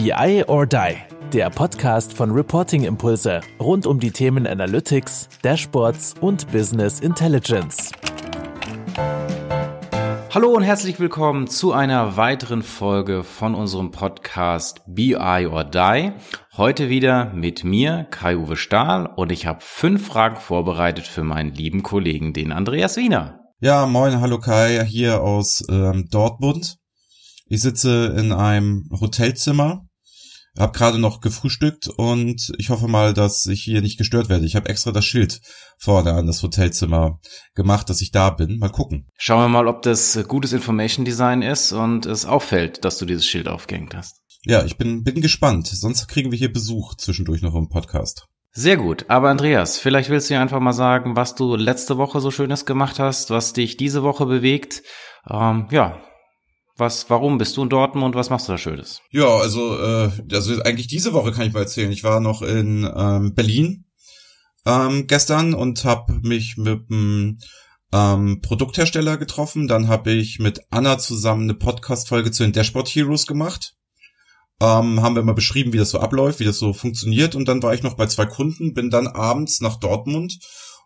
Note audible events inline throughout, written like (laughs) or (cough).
BI or Die, der Podcast von Reporting Impulse rund um die Themen Analytics, Dashboards und Business Intelligence. Hallo und herzlich willkommen zu einer weiteren Folge von unserem Podcast BI or Die. Heute wieder mit mir, Kai-Uwe Stahl, und ich habe fünf Fragen vorbereitet für meinen lieben Kollegen, den Andreas Wiener. Ja, moin, hallo Kai, hier aus ähm, Dortmund. Ich sitze in einem Hotelzimmer, habe gerade noch gefrühstückt und ich hoffe mal, dass ich hier nicht gestört werde. Ich habe extra das Schild vorne an das Hotelzimmer gemacht, dass ich da bin. Mal gucken. Schauen wir mal, ob das gutes Information Design ist und es auffällt, dass du dieses Schild aufgehängt hast. Ja, ich bin, bin gespannt. Sonst kriegen wir hier Besuch zwischendurch noch im Podcast. Sehr gut. Aber Andreas, vielleicht willst du ja einfach mal sagen, was du letzte Woche so Schönes gemacht hast, was dich diese Woche bewegt. Ähm, ja, was, warum bist du in Dortmund? Was machst du da Schönes? Ja, also, äh, also eigentlich diese Woche kann ich mal erzählen. Ich war noch in ähm, Berlin ähm, gestern und habe mich mit einem ähm, Produkthersteller getroffen. Dann habe ich mit Anna zusammen eine Podcast-Folge zu den Dashboard Heroes gemacht. Ähm, haben wir mal beschrieben, wie das so abläuft, wie das so funktioniert. Und dann war ich noch bei zwei Kunden, bin dann abends nach Dortmund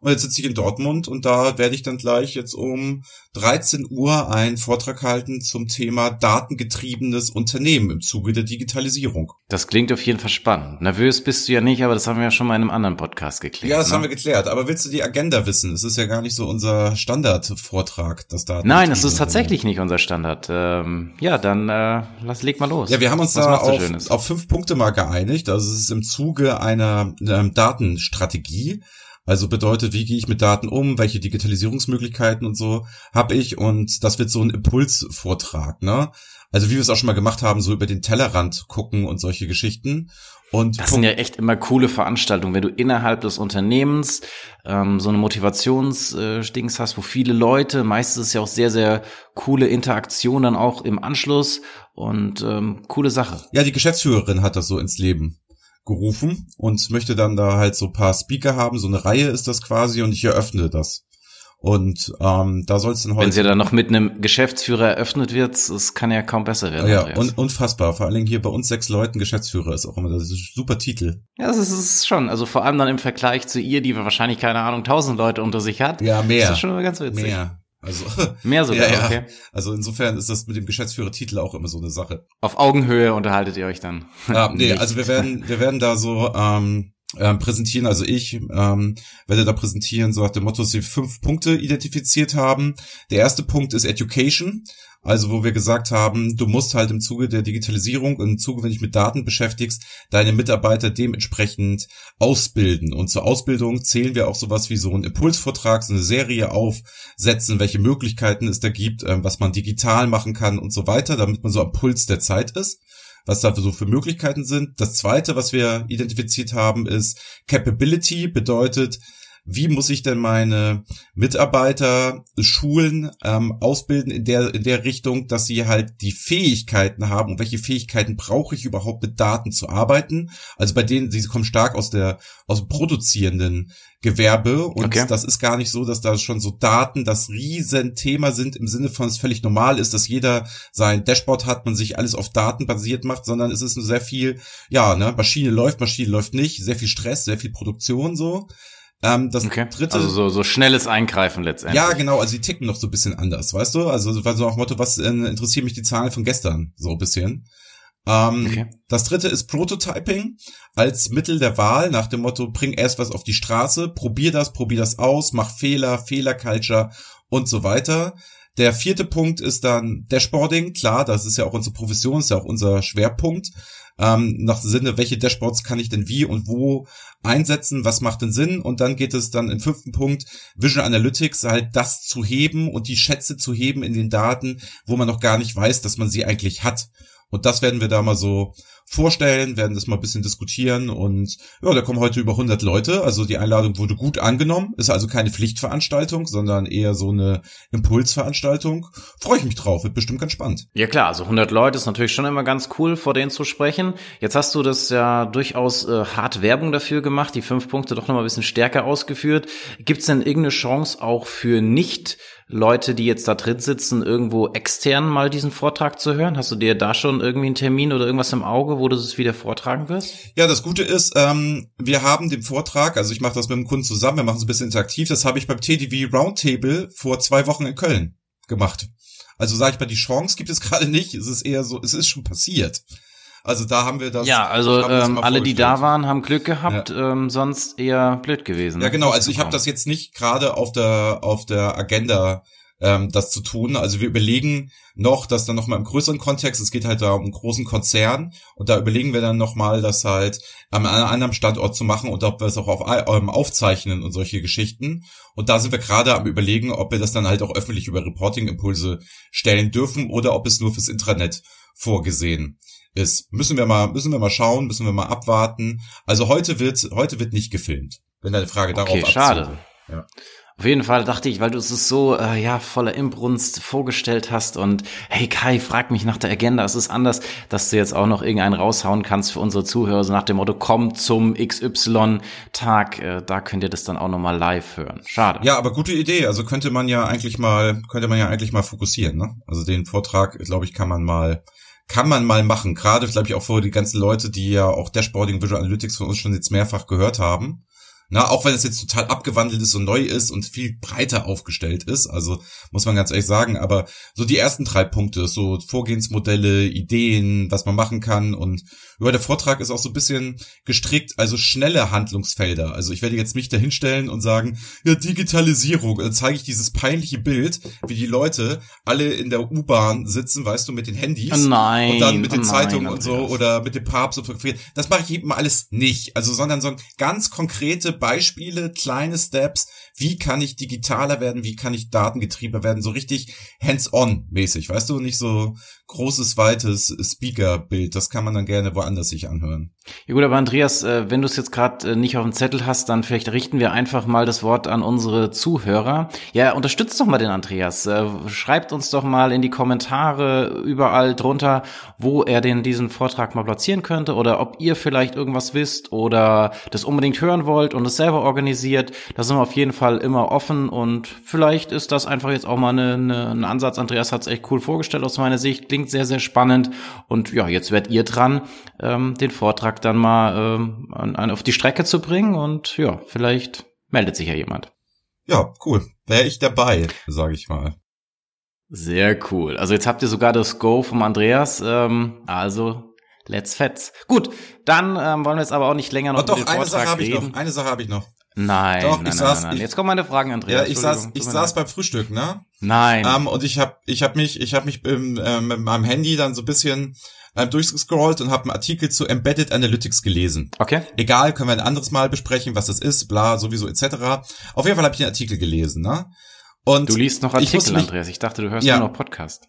und jetzt sitze ich in Dortmund und da werde ich dann gleich jetzt um 13 Uhr einen Vortrag halten zum Thema datengetriebenes Unternehmen im Zuge der Digitalisierung. Das klingt auf jeden Fall spannend. Nervös bist du ja nicht, aber das haben wir ja schon mal in einem anderen Podcast geklärt. Ja, das ne? haben wir geklärt. Aber willst du die Agenda wissen? Es ist ja gar nicht so unser Standardvortrag, das da. Nein, es ist tatsächlich nicht unser Standard. Ähm, ja, dann äh, lass leg mal los. Ja, wir haben uns Was da auf, auf fünf Punkte mal geeinigt. Also es ist im Zuge einer, einer Datenstrategie. Also bedeutet, wie gehe ich mit Daten um, welche Digitalisierungsmöglichkeiten und so habe ich und das wird so ein Impulsvortrag, ne? Also wie wir es auch schon mal gemacht haben, so über den Tellerrand gucken und solche Geschichten. Und das sind ja echt immer coole Veranstaltungen, wenn du innerhalb des Unternehmens ähm, so eine Motivationsdings äh, hast, wo viele Leute, meistens ist es ja auch sehr, sehr coole Interaktion dann auch im Anschluss und ähm, coole Sache. Ja, die Geschäftsführerin hat das so ins Leben gerufen und möchte dann da halt so paar Speaker haben, so eine Reihe ist das quasi und ich eröffne das. Und ähm, da soll es dann heute. Wenn sie dann noch mit einem Geschäftsführer eröffnet wird, das kann ja kaum besser werden. Ja, un unfassbar. Vor allen Dingen hier bei uns sechs Leuten Geschäftsführer ist auch immer das ist ein super Titel. Ja, das ist es schon. Also vor allem dann im Vergleich zu ihr, die wahrscheinlich keine Ahnung tausend Leute unter sich hat. Ja, mehr. Das ist schon immer ganz witzig. Mehr. Also (laughs) mehr sogar, (laughs) ja, ja. okay. Also insofern ist das mit dem Geschäftsführertitel auch immer so eine Sache. Auf Augenhöhe unterhaltet ihr euch dann. Ja, (laughs) nee, also wir werden, wir werden da so ähm, ähm, präsentieren, also ich ähm, werde da präsentieren, so nach dem Motto, dass wir fünf Punkte identifiziert haben. Der erste Punkt ist Education. Also wo wir gesagt haben, du musst halt im Zuge der Digitalisierung, im Zuge, wenn du dich mit Daten beschäftigst, deine Mitarbeiter dementsprechend ausbilden. Und zur Ausbildung zählen wir auch sowas wie so einen Impulsvortrag, so eine Serie aufsetzen, welche Möglichkeiten es da gibt, ähm, was man digital machen kann und so weiter, damit man so am Puls der Zeit ist was da so für Möglichkeiten sind. Das zweite, was wir identifiziert haben, ist Capability, bedeutet, wie muss ich denn meine Mitarbeiter schulen, ähm, ausbilden in der, in der Richtung, dass sie halt die Fähigkeiten haben und welche Fähigkeiten brauche ich überhaupt mit Daten zu arbeiten. Also bei denen, sie kommen stark aus der, aus dem produzierenden Gewerbe und okay. das ist gar nicht so, dass da schon so Daten das Riesenthema sind im Sinne von es völlig normal ist, dass jeder sein Dashboard hat, man sich alles auf Daten basiert macht, sondern es ist sehr viel, ja, ne, Maschine läuft, Maschine läuft nicht, sehr viel Stress, sehr viel Produktion so. Ähm, das okay. dritte. Also so, so schnelles Eingreifen letztendlich. Ja, genau, also die ticken noch so ein bisschen anders, weißt du? Also war so auch Motto, was äh, interessiert mich die Zahlen von gestern, so ein bisschen. Ähm, okay. Das dritte ist Prototyping als Mittel der Wahl nach dem Motto, bring erst was auf die Straße, probier das, probier das aus, mach Fehler, Fehlerculture und so weiter. Der vierte Punkt ist dann Dashboarding. Klar, das ist ja auch unsere Profession, ist ja auch unser Schwerpunkt ähm, nach Sinne, welche Dashboards kann ich denn wie und wo einsetzen, was macht denn Sinn und dann geht es dann im fünften Punkt Vision Analytics halt das zu heben und die Schätze zu heben in den Daten, wo man noch gar nicht weiß, dass man sie eigentlich hat. Und das werden wir da mal so vorstellen, werden das mal ein bisschen diskutieren und ja, da kommen heute über 100 Leute, also die Einladung wurde gut angenommen, ist also keine Pflichtveranstaltung, sondern eher so eine Impulsveranstaltung. Freue ich mich drauf, wird bestimmt ganz spannend. Ja klar, also 100 Leute ist natürlich schon immer ganz cool, vor denen zu sprechen. Jetzt hast du das ja durchaus äh, hart Werbung dafür gemacht, die fünf Punkte doch noch mal ein bisschen stärker ausgeführt. Gibt es denn irgendeine Chance auch für nicht Leute, die jetzt da drin sitzen, irgendwo extern mal diesen Vortrag zu hören? Hast du dir da schon irgendwie einen Termin oder irgendwas im Auge, wo du es wieder vortragen wirst? Ja, das Gute ist, ähm, wir haben den Vortrag, also ich mache das mit dem Kunden zusammen, wir machen es ein bisschen interaktiv, das habe ich beim TDV Roundtable vor zwei Wochen in Köln gemacht. Also sage ich mal, die Chance gibt es (laughs) gerade nicht, es ist eher so, es ist schon passiert. Also da haben wir das. Ja, also ähm, alle, die da waren, haben Glück gehabt, ja. ähm, sonst eher blöd gewesen. Ne? Ja, genau. Also ich habe das jetzt nicht gerade auf der auf der Agenda ähm, das zu tun. Also wir überlegen noch, dass dann nochmal im größeren Kontext, es geht halt da um einen großen Konzern und da überlegen wir dann nochmal, das halt an einem anderen Standort zu machen und ob wir es auch auf, ähm, aufzeichnen und solche Geschichten. Und da sind wir gerade am überlegen, ob wir das dann halt auch öffentlich über Reporting-Impulse stellen dürfen oder ob es nur fürs Intranet vorgesehen ist. Müssen wir mal, müssen wir mal schauen, müssen wir mal abwarten. Also heute wird, heute wird nicht gefilmt. Wenn deine Frage darauf okay, schade. Ja. Auf jeden Fall dachte ich, weil du es so äh, ja voller Imbrunst vorgestellt hast und hey Kai, frag mich nach der Agenda. Es ist anders, dass du jetzt auch noch irgendeinen raushauen kannst für unsere Zuhörer, so nach dem Motto, komm zum XY-Tag. Äh, da könnt ihr das dann auch nochmal live hören. Schade. Ja, aber gute Idee. Also könnte man ja eigentlich mal, könnte man ja eigentlich mal fokussieren. Ne? Also den Vortrag, glaube ich, kann man mal kann man mal machen. Gerade, glaube ich, auch für die ganzen Leute, die ja auch Dashboarding Visual Analytics von uns schon jetzt mehrfach gehört haben. Na, auch wenn es jetzt total abgewandelt ist und neu ist und viel breiter aufgestellt ist, also muss man ganz ehrlich sagen, aber so die ersten drei Punkte, so Vorgehensmodelle, Ideen, was man machen kann und über der Vortrag ist auch so ein bisschen gestrickt, also schnelle Handlungsfelder. Also ich werde jetzt mich dahinstellen und sagen, ja, Digitalisierung, dann zeige ich dieses peinliche Bild, wie die Leute alle in der U-Bahn sitzen, weißt du, mit den Handys oh nein, und dann mit den oh Zeitungen nein, und so oder mit dem Papst und fotografieren. Das mache ich eben alles nicht, also sondern so ganz konkrete Beispiele, kleine Steps, wie kann ich digitaler werden, wie kann ich datengetriebener werden, so richtig hands-on mäßig, weißt du, nicht so großes, weites Speaker-Bild, das kann man dann gerne woanders sich anhören. Ja gut, aber Andreas, äh, wenn du es jetzt gerade äh, nicht auf dem Zettel hast, dann vielleicht richten wir einfach mal das Wort an unsere Zuhörer. Ja, unterstützt doch mal den Andreas. Äh, schreibt uns doch mal in die Kommentare überall drunter, wo er den diesen Vortrag mal platzieren könnte oder ob ihr vielleicht irgendwas wisst oder das unbedingt hören wollt und es selber organisiert. Da sind wir auf jeden Fall immer offen und vielleicht ist das einfach jetzt auch mal ein Ansatz. Andreas hat es echt cool vorgestellt aus meiner Sicht. Klingt sehr, sehr spannend. Und ja, jetzt werdet ihr dran, ähm, den Vortrag dann mal ähm, an, an, auf die Strecke zu bringen. Und ja, vielleicht meldet sich ja jemand. Ja, cool. Wäre ich dabei, sage ich mal. Sehr cool. Also jetzt habt ihr sogar das Go vom Andreas. Ähm, also let's fetz. Gut, dann ähm, wollen wir jetzt aber auch nicht länger noch oh, doch, über den Vortrag eine Sache reden. Ich noch. Eine Sache habe ich noch. Nein, Doch, nein, ich saß, nein, nein. Ich, Jetzt kommen meine Fragen, Andreas. Ja, ich saß, ich saß beim Frühstück, ne? Nein. Ähm, und ich habe, ich habe mich, ich habe mich im, ähm, mit meinem Handy dann so ein bisschen ähm, durchgescrollt und habe einen Artikel zu Embedded Analytics gelesen. Okay. Egal, können wir ein anderes Mal besprechen, was das ist, bla, sowieso etc. Auf jeden Fall habe ich den Artikel gelesen, ne? Und du liest noch Artikel, ich mich, Andreas. Ich dachte, du hörst ja. nur noch Podcast.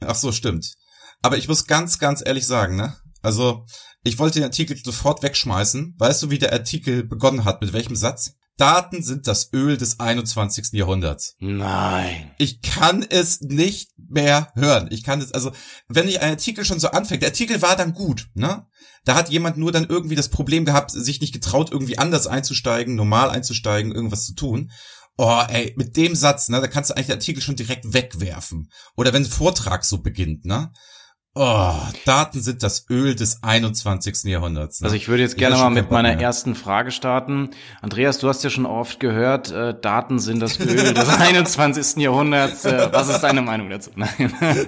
Ach so, stimmt. Aber ich muss ganz, ganz ehrlich sagen, ne? Also, ich wollte den Artikel sofort wegschmeißen. Weißt du, wie der Artikel begonnen hat? Mit welchem Satz? Daten sind das Öl des 21. Jahrhunderts. Nein. Ich kann es nicht mehr hören. Ich kann es, also, wenn ich ein Artikel schon so anfängt, der Artikel war dann gut, ne? Da hat jemand nur dann irgendwie das Problem gehabt, sich nicht getraut, irgendwie anders einzusteigen, normal einzusteigen, irgendwas zu tun. Oh, ey, mit dem Satz, ne, da kannst du eigentlich den Artikel schon direkt wegwerfen. Oder wenn ein Vortrag so beginnt, ne? Oh, Daten sind das Öl des 21. Jahrhunderts. Ne? Also ich würde jetzt gerne mal mit meiner mehr. ersten Frage starten. Andreas, du hast ja schon oft gehört, äh, Daten sind das Öl des (laughs) 21. Jahrhunderts. Äh, was ist deine Meinung dazu? Nein. (laughs)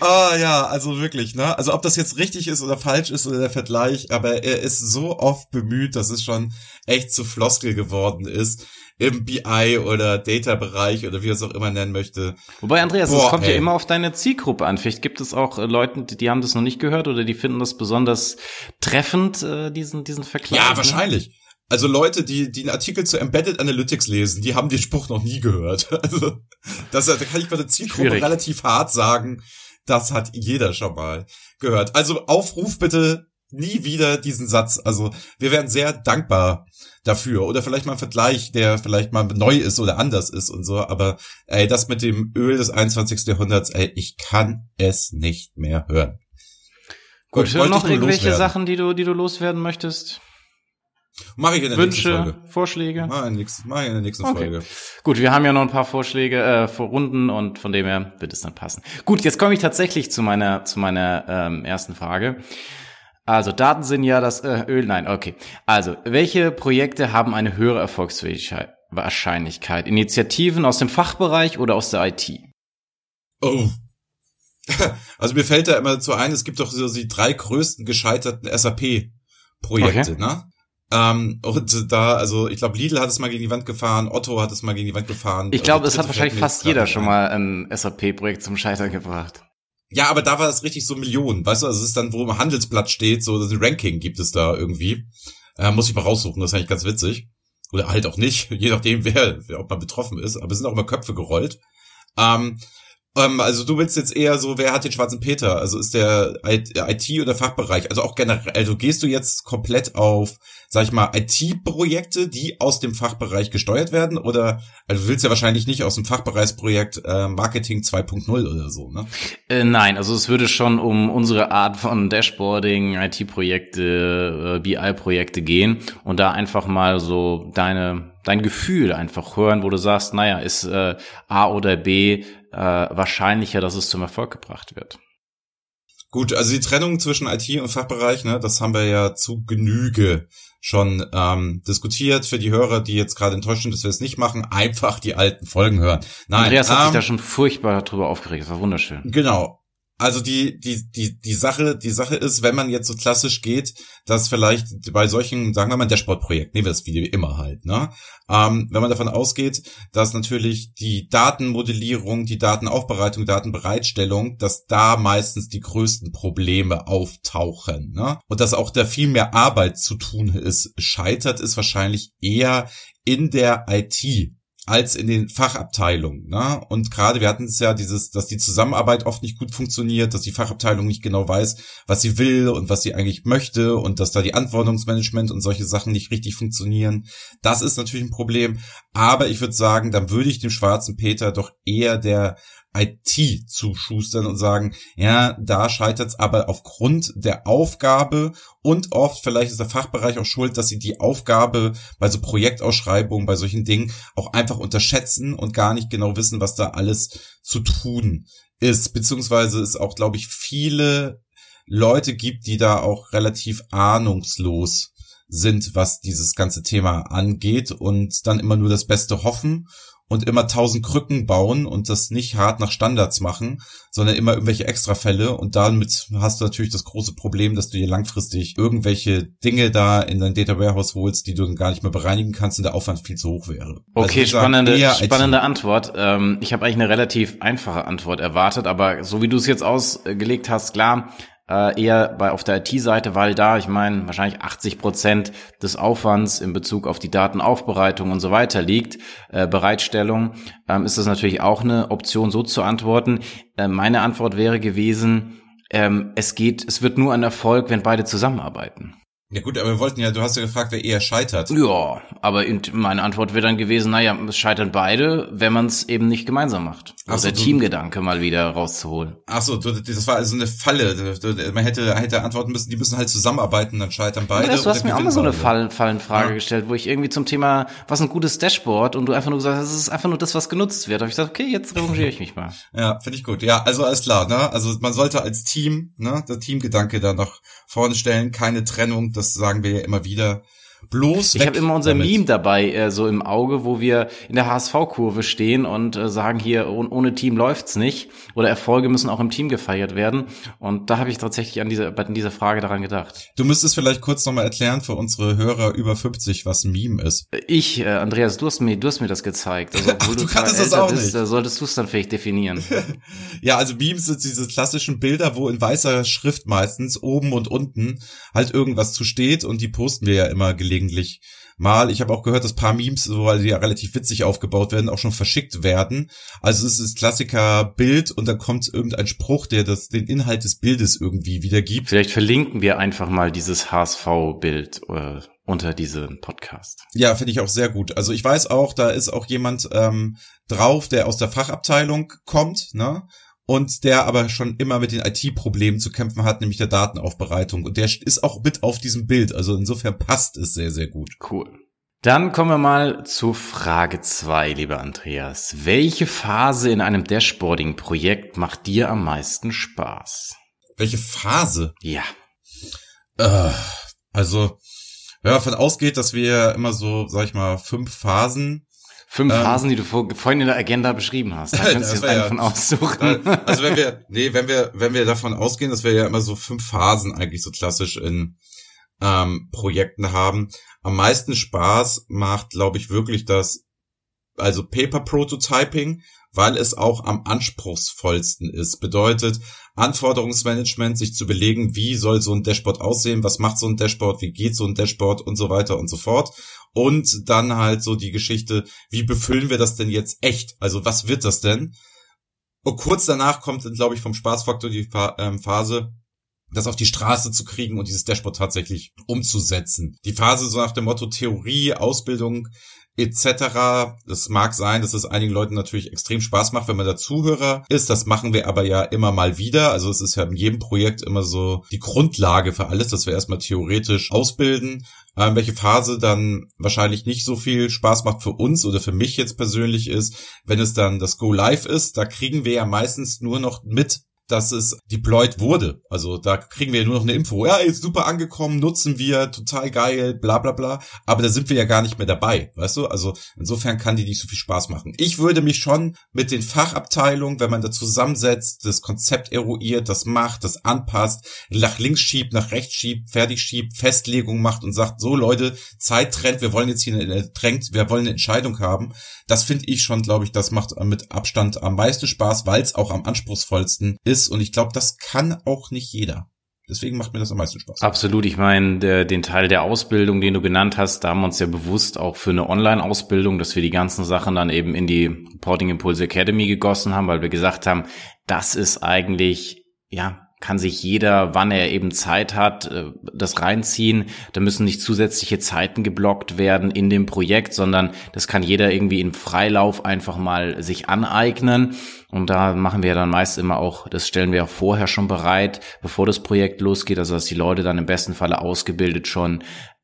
Ah ja, also wirklich, ne? Also ob das jetzt richtig ist oder falsch ist oder der Vergleich, aber er ist so oft bemüht, dass es schon echt zu Floskel geworden ist im BI oder Data-Bereich oder wie man es auch immer nennen möchte. Wobei, Andreas, es kommt ey. ja immer auf deine Zielgruppe an. Vielleicht gibt es auch äh, Leute, die, die, haben das noch nicht gehört oder die finden das besonders treffend, äh, diesen, diesen Vergleich. Ja, ne? wahrscheinlich. Also Leute, die, die einen Artikel zu Embedded Analytics lesen, die haben den Spruch noch nie gehört. (laughs) Also, das, da kann ich bei der Zielgruppe Schwierig. relativ hart sagen, das hat jeder schon mal gehört. Also Aufruf bitte nie wieder diesen Satz. Also wir wären sehr dankbar dafür. Oder vielleicht mal ein Vergleich, der vielleicht mal neu ist oder anders ist und so. Aber ey, das mit dem Öl des 21. Jahrhunderts, ey, ich kann es nicht mehr hören. Gut, Gut noch irgendwelche loswerden. Sachen, die du, die du loswerden möchtest? Mache ich in der Wünsche, nächsten Folge. Vorschläge? Mach ich in der nächsten, mach ich in der nächsten Okay. Folge. Gut, wir haben ja noch ein paar Vorschläge äh, vor Runden und von dem her wird es dann passen. Gut, jetzt komme ich tatsächlich zu meiner zu meiner ähm, ersten Frage. Also Daten sind ja das äh, Öl. Nein, okay. Also welche Projekte haben eine höhere Erfolgsfähigkeit? Wahrscheinlichkeit. Initiativen aus dem Fachbereich oder aus der IT? Oh. (laughs) Also mir fällt da immer so ein, es gibt doch so die drei größten gescheiterten SAP-Projekte, Okay. ne? Ähm, und da, also ich glaube, Lidl hat es mal gegen die Wand gefahren, Otto hat es mal gegen die Wand gefahren. Ich glaube, Also es hat wahrscheinlich fast jeder schon mal ein SAP-Projekt zum Scheitern gebracht. Ja, aber da war das richtig so Millionen, weißt du, also es ist dann, wo im Handelsblatt steht, so ein Ranking gibt es da irgendwie. Äh, muss ich mal raussuchen, das ist eigentlich ganz witzig. Oder halt auch nicht, (laughs) je nachdem, wer, wer ob man betroffen ist, aber es sind auch immer Köpfe gerollt. Ähm, ähm, also du willst jetzt eher so, wer hat den schwarzen Peter? Also ist der IT oder Fachbereich? Also auch generell, also gehst du jetzt komplett auf, sag ich mal, IT-Projekte, die aus dem Fachbereich gesteuert werden? Oder, also du willst ja wahrscheinlich nicht aus dem Fachbereichsprojekt äh, Marketing 2.0 oder so, ne? Äh, nein, also es würde schon um unsere Art von Dashboarding, IT-Projekte, äh, BI-Projekte gehen und da einfach mal so deine dein Gefühl einfach hören, wo du sagst, naja, ist äh, A oder B äh, wahrscheinlicher, dass es zum Erfolg gebracht wird. Gut, also die Trennung zwischen IT und Fachbereich, ne, das haben wir ja zu Genüge schon ähm, diskutiert. Für die Hörer, die jetzt gerade enttäuscht sind, dass wir es nicht machen, einfach die alten Folgen hören. Nein, Andreas hat sich ähm, da schon furchtbar drüber aufgeregt, das war wunderschön. Genau. Also die, die, die, die Sache, die Sache ist, wenn man jetzt so klassisch geht, dass vielleicht bei solchen, sagen wir mal, Dashboard-Projekt, nehmen wir das wie immer halt, ne? Ähm, wenn man davon ausgeht, dass natürlich die Datenmodellierung, die Datenaufbereitung, Datenbereitstellung, dass da meistens die größten Probleme auftauchen, ne? Und dass auch da viel mehr Arbeit zu tun ist, scheitert ist wahrscheinlich eher in der IT als in den Fachabteilungen. Ne? Und gerade wir hatten es ja dieses, dass die Zusammenarbeit oft nicht gut funktioniert, dass die Fachabteilung nicht genau weiß, was sie will und was sie eigentlich möchte und dass da die Anforderungsmanagement und solche Sachen nicht richtig funktionieren. Das ist natürlich ein Problem. Aber ich würde sagen, dann würde ich dem schwarzen Peter doch eher der IT zuschustern und sagen, ja, da scheitert es aber aufgrund der Aufgabe und oft, vielleicht ist der Fachbereich auch schuld, dass sie die Aufgabe bei so Projektausschreibungen, bei solchen Dingen auch einfach unterschätzen und gar nicht genau wissen, was da alles zu tun ist. Beziehungsweise es auch, glaube ich, viele Leute gibt, die da auch relativ ahnungslos sind, was dieses ganze Thema angeht und dann immer nur das Beste hoffen und immer tausend Krücken bauen und das nicht hart nach Standards machen, sondern immer irgendwelche Extrafälle und damit hast du natürlich das große Problem, dass du dir langfristig irgendwelche Dinge da in dein Data Warehouse holst, die du dann gar nicht mehr bereinigen kannst und der Aufwand viel zu hoch wäre. Also Okay, sag spannende, spannende IT. Antwort. Ähm, ich habe eigentlich eine relativ einfache Antwort erwartet, aber so wie du es jetzt ausgelegt hast, klar, äh, eher bei auf der IT-Seite, weil da, ich meine, wahrscheinlich 80 Prozent des Aufwands in Bezug auf die Datenaufbereitung und so weiter liegt, äh, Bereitstellung, ähm, ist das natürlich auch eine Option, so zu antworten. Äh, meine Antwort wäre gewesen, ähm, es geht, es wird nur ein Erfolg, wenn beide zusammenarbeiten. Ja gut, aber wir wollten ja, du hast ja gefragt, wer eher scheitert. Ja, aber in- meine Antwort wäre dann gewesen, naja, es scheitern beide, wenn man es eben nicht gemeinsam macht. Ach Also so, der Teamgedanke mal wieder rauszuholen. Ach so, das war also eine Falle. Man hätte, hätte antworten müssen, die müssen halt zusammenarbeiten, dann scheitern beide. Andreas, du hast mir auch mal so eine. Fall, Fallenfrage Ja. gestellt, wo ich irgendwie zum Thema, was ein gutes Dashboard und du einfach nur gesagt hast, es ist einfach nur das, was genutzt wird. Da habe ich gesagt, okay, jetzt revanchiere ich mich mal. Ja, finde ich gut. Ja, also alles klar, ne? Also man sollte als Team, ne, der Teamgedanke da nach vorne stellen, keine Trennung, das sagen wir ja immer wieder. Bloß Ich habe immer unser damit. Meme dabei äh, so im Auge, wo wir in der HSV-Kurve stehen und äh, sagen hier, oh, ohne Team läuft's nicht oder Erfolge müssen auch im Team gefeiert werden. Und da habe ich tatsächlich an dieser, an dieser Frage daran gedacht. Du müsstest vielleicht kurz nochmal erklären für unsere Hörer über 50, was ein Meme ist. Ich, äh, Andreas, du hast mir, du hast mir das gezeigt. Also, (laughs) Ach, du zwar kanntest das auch bist, nicht. äh, solltest du es dann vielleicht definieren. (laughs) Ja, also Memes sind diese klassischen Bilder, wo in weißer Schrift meistens oben und unten halt irgendwas zu steht und die posten wir ja immer gelegentlich mal. Ich habe auch gehört, dass paar Memes, weil die ja relativ witzig aufgebaut werden, auch schon verschickt werden. Also es ist Klassiker Bild und dann kommt irgendein Spruch, der das, den Inhalt des Bildes irgendwie wiedergibt. Vielleicht verlinken wir einfach mal dieses HSV-Bild äh, unter diesem Podcast. Ja, finde ich auch sehr gut. Also ich weiß auch, da ist auch jemand ähm, drauf, der aus der Fachabteilung kommt, ne? Und der aber schon immer mit den IT-Problemen zu kämpfen hat, nämlich der Datenaufbereitung. Und der ist auch mit auf diesem Bild. Also insofern passt es sehr, sehr gut. Cool. Dann kommen wir mal zu Frage zwei, lieber Andreas. Welche Phase in einem Dashboarding-Projekt macht dir am meisten Spaß? Welche Phase? Ja. Äh, also, wenn man davon ausgeht, dass wir immer so, sag ich mal, fünf Phasen Fünf ähm, Phasen, die du vor, vorhin in der Agenda beschrieben hast. Da kannst du (laughs) jetzt einen ja, von aussuchen. Also wenn wir, nee, wenn wir, wenn wir davon ausgehen, dass wir ja immer so fünf Phasen eigentlich so klassisch in ähm, Projekten haben. Am meisten Spaß macht, glaube ich, wirklich das, also Paper Prototyping, weil es auch am anspruchsvollsten ist. Bedeutet, Anforderungsmanagement, sich zu belegen, wie soll so ein Dashboard aussehen, was macht so ein Dashboard, wie geht so ein Dashboard und so weiter und so fort. Und dann halt so die Geschichte, wie befüllen wir das denn jetzt echt? Also was wird das denn? Und kurz danach kommt dann, glaube ich, vom Spaßfaktor die ähm, Phase, das auf die Straße zu kriegen und dieses Dashboard tatsächlich umzusetzen. Die Phase so nach dem Motto Theorie, Ausbildung etc. Das mag sein, dass es einigen Leuten natürlich extrem Spaß macht, wenn man da Zuhörer ist. Das machen wir aber ja immer mal wieder. Also es ist ja in jedem Projekt immer so die Grundlage für alles, dass wir erstmal theoretisch ausbilden. Ähm, welche Phase dann wahrscheinlich nicht so viel Spaß macht für uns oder für mich jetzt persönlich ist, wenn es dann das Go Live ist, da kriegen wir ja meistens nur noch mit, dass es deployed wurde. Also da kriegen wir nur noch eine Info. Ja, ist super angekommen, nutzen wir, total geil, bla bla bla. Aber da sind wir ja gar nicht mehr dabei, weißt du? Also insofern kann die nicht so viel Spaß machen. Ich würde mich schon mit den Fachabteilungen, wenn man da zusammensetzt, das Konzept eruiert, das macht, das anpasst, nach links schiebt, nach rechts schiebt, fertig schiebt, Festlegung macht und sagt, so Leute, Zeit trennt, wir wollen jetzt hier eine, drängt, wir wollen eine Entscheidung haben. Das finde ich schon, glaube ich, das macht mit Abstand am meisten Spaß, weil es auch am anspruchsvollsten ist ist und ich glaube, das kann auch nicht jeder. Deswegen macht mir das am meisten Spaß. Absolut. Ich meine, den Teil der Ausbildung, den du genannt hast, da haben wir uns ja bewusst auch für eine Online-Ausbildung, dass wir die ganzen Sachen dann eben in die Reporting Impulse Academy gegossen haben, weil wir gesagt haben, das ist eigentlich, ja, kann sich jeder, wann er eben Zeit hat, äh, das reinziehen. Da müssen nicht zusätzliche Zeiten geblockt werden in dem Projekt, sondern das kann jeder irgendwie im Freilauf einfach mal sich aneignen. Und da machen wir dann meist immer auch, das stellen wir auch vorher schon bereit, bevor das Projekt losgeht, also dass die Leute dann im besten Falle ausgebildet schon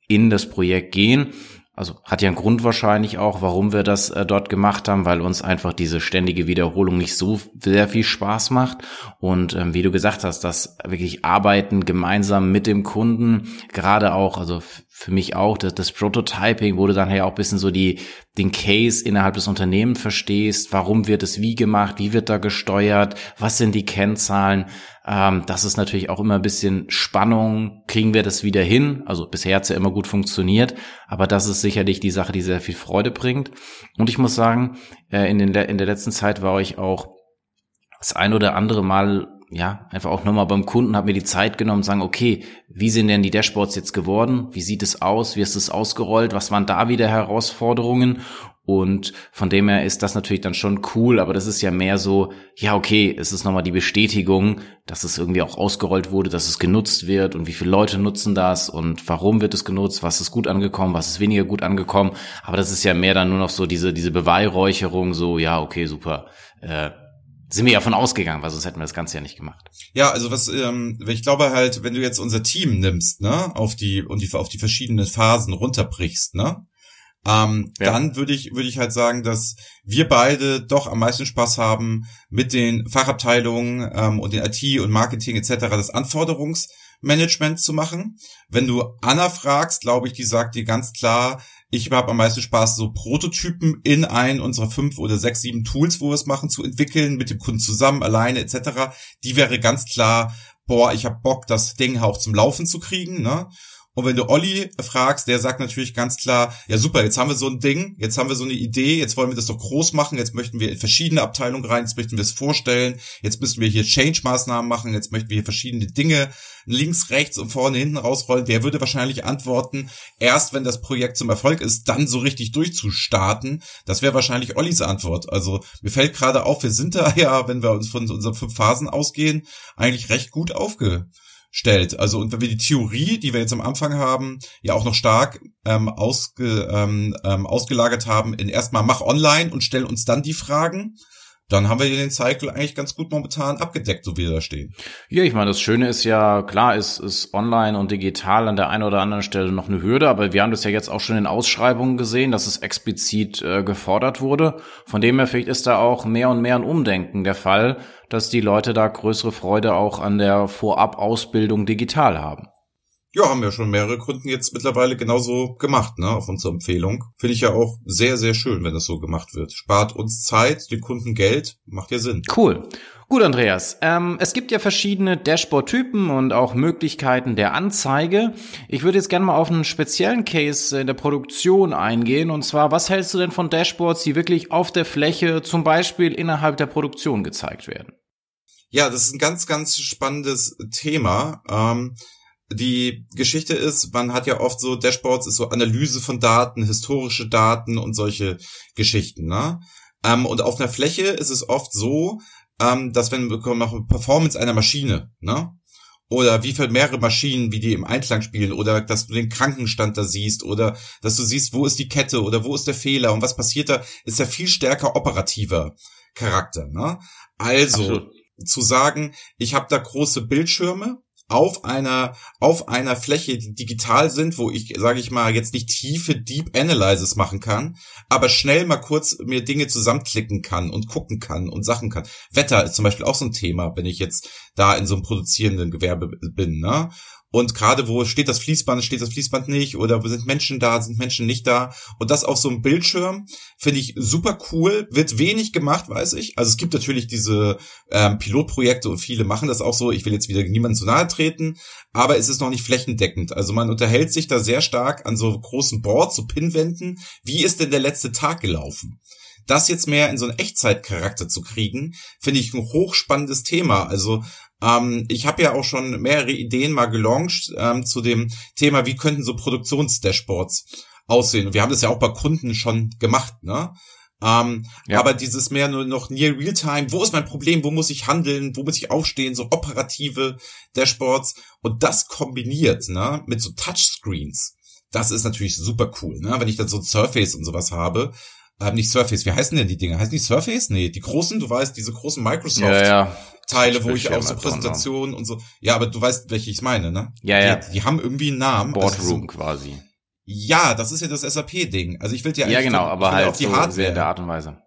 in das Projekt gehen also hat ja einen Grund wahrscheinlich auch, warum wir das äh, dort gemacht haben, weil uns einfach diese ständige Wiederholung nicht so sehr viel Spaß macht. Und ähm, wie du gesagt hast, das wirklich Arbeiten gemeinsam mit dem Kunden, gerade auch, also für mich auch, das, das Prototyping, wo du dann ja auch bisschen so die, den Case innerhalb des Unternehmens verstehst, warum wird es wie gemacht, wie wird da gesteuert, was sind die Kennzahlen, ähm, das ist natürlich auch immer ein bisschen Spannung, kriegen wir das wieder hin, also bisher hat's ja immer gut funktioniert, aber das ist sicherlich die Sache, die sehr viel Freude bringt und ich muss sagen, äh, in, den, in der letzten Zeit war ich auch das ein oder andere Mal ja, einfach auch nochmal beim Kunden, habe mir die Zeit genommen, sagen, okay, wie sind denn die Dashboards jetzt geworden? Wie sieht es aus? Wie ist es ausgerollt? Was waren da wieder Herausforderungen? Und von dem her ist das natürlich dann schon cool, aber das ist ja mehr so, ja, okay, es ist nochmal die Bestätigung, dass es irgendwie auch ausgerollt wurde, dass es genutzt wird und wie viele Leute nutzen das und warum wird es genutzt, was ist gut angekommen, was ist weniger gut angekommen. Aber das ist ja mehr dann nur noch so diese, diese Beweihräucherung, so, ja, okay, super. Äh, sind wir ja von ausgegangen, weil sonst hätten wir das Ganze ja nicht gemacht. Ja, also was, ähm, ich glaube halt, wenn du jetzt unser Team nimmst, ne, auf die und die auf die verschiedenen Phasen runterbrichst, ne, ähm, ja. dann würde ich würde ich halt sagen, dass wir beide doch am meisten Spaß haben mit den Fachabteilungen ähm, und den IT und Marketing etc. das Anforderungsmanagement zu machen. Wenn du Anna fragst, glaube ich, die sagt dir ganz klar, ich habe am meisten Spaß, so Prototypen in einen unserer fünf oder sechs, sieben Tools, wo wir es machen, zu entwickeln, mit dem Kunden zusammen, alleine etc. Die wäre ganz klar, boah, ich habe Bock, das Ding auch zum Laufen zu kriegen. Ne? Und wenn du Olli fragst, der sagt natürlich ganz klar, ja super, jetzt haben wir so ein Ding, jetzt haben wir so eine Idee, jetzt wollen wir das doch groß machen, jetzt möchten wir in verschiedene Abteilungen rein, jetzt möchten wir es vorstellen, jetzt müssen wir hier Change-Maßnahmen machen, jetzt möchten wir hier verschiedene Dinge links, rechts und vorne, hinten rausrollen. Der würde wahrscheinlich antworten, erst wenn das Projekt zum Erfolg ist, dann so richtig durchzustarten. Das wäre wahrscheinlich Ollis Antwort. Also mir fällt gerade auf, wir sind da (laughs) ja, wenn wir uns von unseren fünf Phasen ausgehen, eigentlich recht gut aufge stellt. Also und wenn wir die Theorie, die wir jetzt am Anfang haben, ja auch noch stark ähm, ausge, ähm, ähm, ausgelagert haben in erstmal mach online und stell uns dann die Fragen, dann haben wir den Cycle eigentlich ganz gut momentan abgedeckt, so wie wir da stehen. Ja, ich meine, das Schöne ist ja, klar, ist, ist online und digital an der einen oder anderen Stelle noch eine Hürde, aber wir haben das ja jetzt auch schon in Ausschreibungen gesehen, dass es explizit äh, gefordert wurde. Von dem her vielleicht ist da auch mehr und mehr ein Umdenken der Fall, dass die Leute da größere Freude auch an der Vorab-Ausbildung digital haben. Ja, haben wir schon mehrere Kunden jetzt mittlerweile genauso gemacht, ne, auf unsere Empfehlung. Finde ich ja auch sehr, sehr schön, wenn das so gemacht wird. Spart uns Zeit, den Kunden Geld, macht ja Sinn. Cool. Gut, Andreas. Ähm, es gibt ja verschiedene Dashboard-Typen und auch Möglichkeiten der Anzeige. Ich würde jetzt gerne mal auf einen speziellen Case in der Produktion eingehen. Und zwar, was hältst du denn von Dashboards, die wirklich auf der Fläche, zum Beispiel innerhalb der Produktion gezeigt werden? Ja, das ist ein ganz, ganz spannendes Thema. Ähm, die Geschichte ist, man hat ja oft so Dashboards, ist so Analyse von Daten, historische Daten und solche Geschichten, ne? Ähm, und auf einer Fläche ist es oft so, ähm, dass wenn wir noch Performance einer Maschine, ne? Oder wie viel mehrere Maschinen, wie die im Einklang spielen, oder dass du den Krankenstand da siehst, oder dass du siehst, wo ist die Kette oder wo ist der Fehler und was passiert da, ist ja viel stärker operativer Charakter, ne? Also Absolut. zu sagen, ich habe da große Bildschirme, auf einer auf einer Fläche, die digital sind, wo ich sage ich mal jetzt nicht tiefe Deep Analysis machen kann, aber schnell mal kurz mir Dinge zusammenklicken kann und gucken kann und Sachen kann. Wetter ist zum Beispiel auch so ein Thema, wenn ich jetzt da in so einem produzierenden Gewerbe bin, ne? Und gerade wo steht das Fließband, steht das Fließband nicht oder sind Menschen da, sind Menschen nicht da. Und das auf so einem Bildschirm finde ich super cool. Wird wenig gemacht, weiß ich. Also es gibt natürlich diese ähm, Pilotprojekte und viele machen das auch so. Ich will jetzt wieder niemandem zu nahe treten, aber es ist noch nicht flächendeckend. Also man unterhält sich da sehr stark an so großen Boards, so Pinwänden. Wie ist denn der letzte Tag gelaufen? das jetzt mehr in so einen Echtzeitcharakter zu kriegen, finde ich ein hochspannendes Thema. Also ähm, ich habe ja auch schon mehrere Ideen mal gelauncht ähm, zu dem Thema, wie könnten so Produktionsdashboards aussehen. Und wir haben das ja auch bei Kunden schon gemacht, ne? Ähm, ja. Aber dieses mehr nur noch near real time, wo ist mein Problem, wo muss ich handeln, wo muss ich aufstehen, so operative Dashboards und das kombiniert, ne, mit so Touchscreens. Das ist natürlich super cool, ne, wenn ich dann so ein Surface und sowas habe, äh, nicht Surface, wie heißen denn die Dinger? Heißen die Surface? Nee, die großen, du weißt, diese großen Microsoft ja, ja. Teile, wo ich auch so Präsentationen und so. Ja, aber du weißt, welche ich meine, ne? Ja, ja. Die, die haben irgendwie einen Namen. Boardroom so, quasi. Ja, das ist ja das SAP-Ding. Also ich will ja Ja, genau, aber halt auf die so Hardware. in der Art und Weise.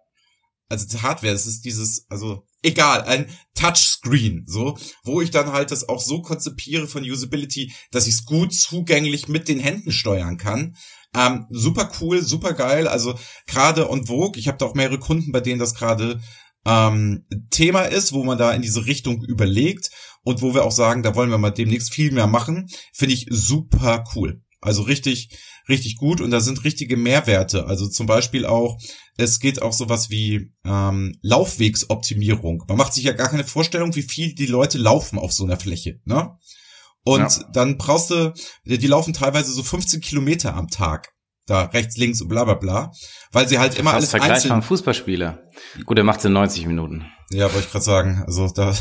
Also die Hardware, das ist dieses, also egal, ein Touchscreen, so, wo ich dann halt das auch so konzipiere von Usability, dass ich es gut zugänglich mit den Händen steuern kann. Ähm, super cool, super geil. Also gerade on Vogue, ich habe da auch mehrere Kunden, bei denen das gerade ähm, Thema ist, wo man da in diese Richtung überlegt und wo wir auch sagen, da wollen wir mal demnächst viel mehr machen, finde ich super cool. Also richtig, richtig gut und da sind richtige Mehrwerte. Also zum Beispiel auch, es geht auch sowas wie ähm, Laufwegsoptimierung. Man macht sich ja gar keine Vorstellung, wie viel die Leute laufen auf so einer Fläche. Ne? Und ja. dann brauchst du, die laufen teilweise so 15 Kilometer am Tag. Da rechts, links und bla bla bla. Weil sie halt immer alles Vergleich einzeln... Fußballspieler. Gut, er macht in 90 Minuten. Ja, wollte ich gerade sagen. Also da,